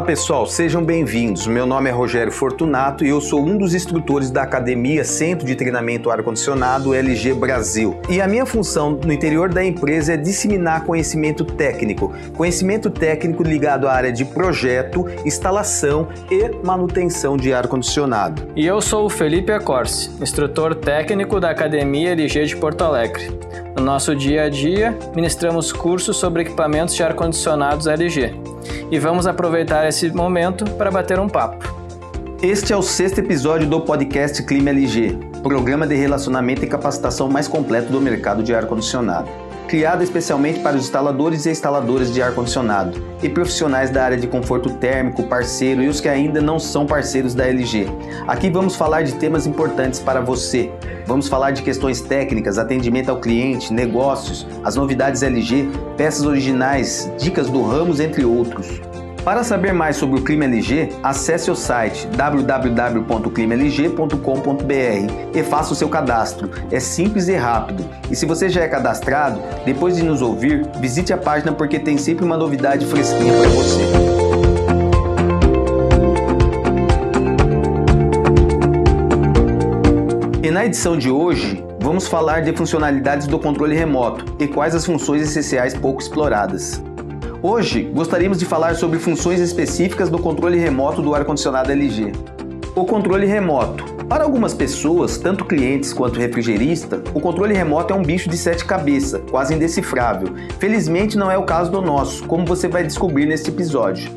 Olá pessoal, sejam bem-vindos. Meu nome é Rogério Fortunato e eu sou um dos instrutores da Academia Centro de Treinamento Ar-Condicionado LG Brasil. E a minha função no interior da empresa é disseminar conhecimento técnico, conhecimento técnico ligado à área de projeto, instalação e manutenção de ar-condicionado. E eu sou o Felipe Acorce, instrutor técnico da Academia LG de Porto Alegre. No nosso dia a dia, ministramos cursos sobre equipamentos de ar-condicionados LG e vamos aproveitar esse momento para bater um papo. Este é o sexto episódio do podcast Clima LG, programa de relacionamento e capacitação mais completo do mercado de ar-condicionado. Criado especialmente para os instaladores e instaladoras de ar-condicionado e profissionais da área de conforto térmico, parceiro e os que ainda não são parceiros da LG. Aqui vamos falar de temas importantes para você. Vamos falar de questões técnicas, atendimento ao cliente, negócios, as novidades LG, peças originais, dicas do Ramos, entre outros. Para saber mais sobre o Clima LG, acesse o site www.climalg.com.br e faça o seu cadastro. É simples e rápido. E se você já é cadastrado, depois de nos ouvir, visite a página porque tem sempre uma novidade fresquinha para você. E na edição de hoje, vamos falar de funcionalidades do controle remoto e quais as funções essenciais pouco exploradas. Hoje gostaríamos de falar sobre funções específicas do controle remoto do ar-condicionado LG. O controle remoto. Para algumas pessoas, tanto clientes quanto refrigerista, o controle remoto é um bicho de sete cabeças, quase indecifrável. Felizmente não é o caso do nosso, como você vai descobrir neste episódio.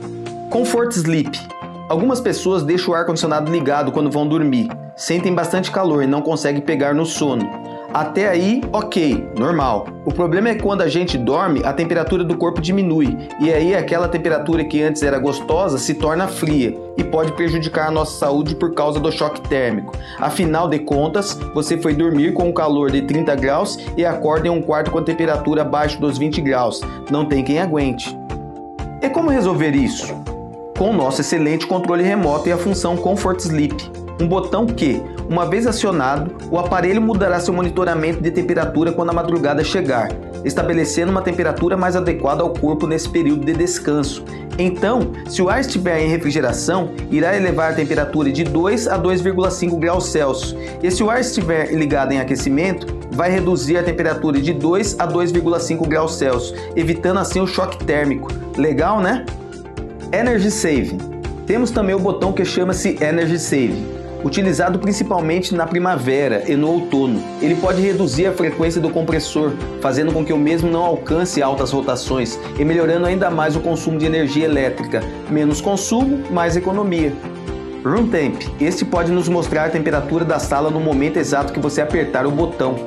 Comfort Sleep. Algumas pessoas deixam o ar-condicionado ligado quando vão dormir, sentem bastante calor e não conseguem pegar no sono. Até aí, ok, normal. O problema é quando a gente dorme, a temperatura do corpo diminui, e aí aquela temperatura que antes era gostosa se torna fria e pode prejudicar a nossa saúde por causa do choque térmico. Afinal de contas, você foi dormir com um calor de 30 graus e acorda em um quarto com a temperatura abaixo dos 20 graus. Não tem quem aguente. E como resolver isso? Com o nosso excelente controle remoto e a função Comfort Sleep um botão que, uma vez acionado, o aparelho mudará seu monitoramento de temperatura quando a madrugada chegar, estabelecendo uma temperatura mais adequada ao corpo nesse período de descanso. Então, se o ar estiver em refrigeração, irá elevar a temperatura de 2 a 2,5 graus Celsius. E se o ar estiver ligado em aquecimento, vai reduzir a temperatura de 2 a 2,5 graus Celsius, evitando assim o choque térmico. Legal, né? Energy Saving. Temos também o botão que chama-se Energy Saving utilizado principalmente na primavera e no outono. Ele pode reduzir a frequência do compressor, fazendo com que o mesmo não alcance altas rotações e melhorando ainda mais o consumo de energia elétrica. Menos consumo, mais economia. Room Temp. Este pode nos mostrar a temperatura da sala no momento exato que você apertar o botão.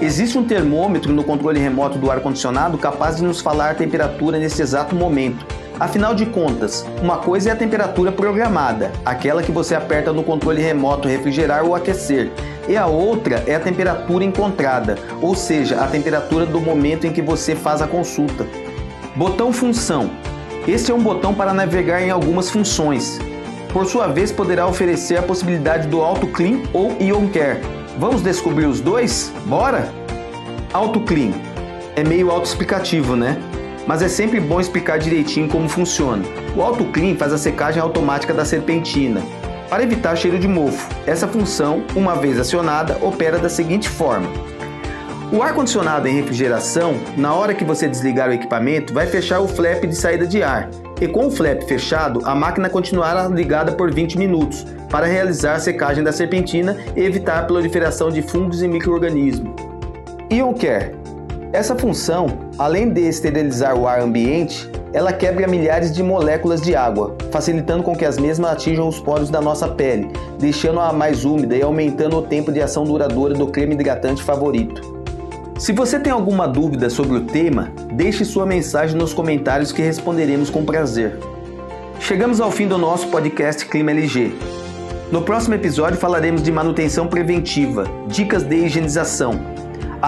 Existe um termômetro no controle remoto do ar-condicionado capaz de nos falar a temperatura nesse exato momento. Afinal de contas, uma coisa é a temperatura programada, aquela que você aperta no controle remoto refrigerar ou aquecer, e a outra é a temperatura encontrada, ou seja, a temperatura do momento em que você faz a consulta. Botão Função. Este é um botão para navegar em algumas funções. Por sua vez, poderá oferecer a possibilidade do Auto Clean ou Ion Care. Vamos descobrir os dois? Bora? Auto Clean. É meio autoexplicativo, né? Mas é sempre bom explicar direitinho como funciona. O Auto Clean faz a secagem automática da serpentina. Para evitar cheiro de mofo, essa função, uma vez acionada, opera da seguinte forma: o ar-condicionado em refrigeração, na hora que você desligar o equipamento, vai fechar o flap de saída de ar. E com o flap fechado, a máquina continuará ligada por 20 minutos para realizar a secagem da serpentina e evitar a proliferação de fungos e micro-organismos. Ion Care essa função, além de esterilizar o ar ambiente, ela quebra milhares de moléculas de água, facilitando com que as mesmas atinjam os poros da nossa pele, deixando-a mais úmida e aumentando o tempo de ação duradoura do creme hidratante favorito. Se você tem alguma dúvida sobre o tema, deixe sua mensagem nos comentários que responderemos com prazer. Chegamos ao fim do nosso podcast Clima LG. No próximo episódio falaremos de manutenção preventiva, dicas de higienização,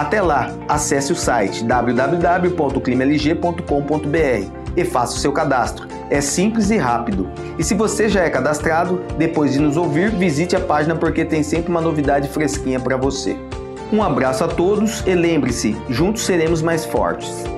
até lá, acesse o site www.climalg.com.br e faça o seu cadastro. É simples e rápido. E se você já é cadastrado, depois de nos ouvir, visite a página porque tem sempre uma novidade fresquinha para você. Um abraço a todos e lembre-se, juntos seremos mais fortes.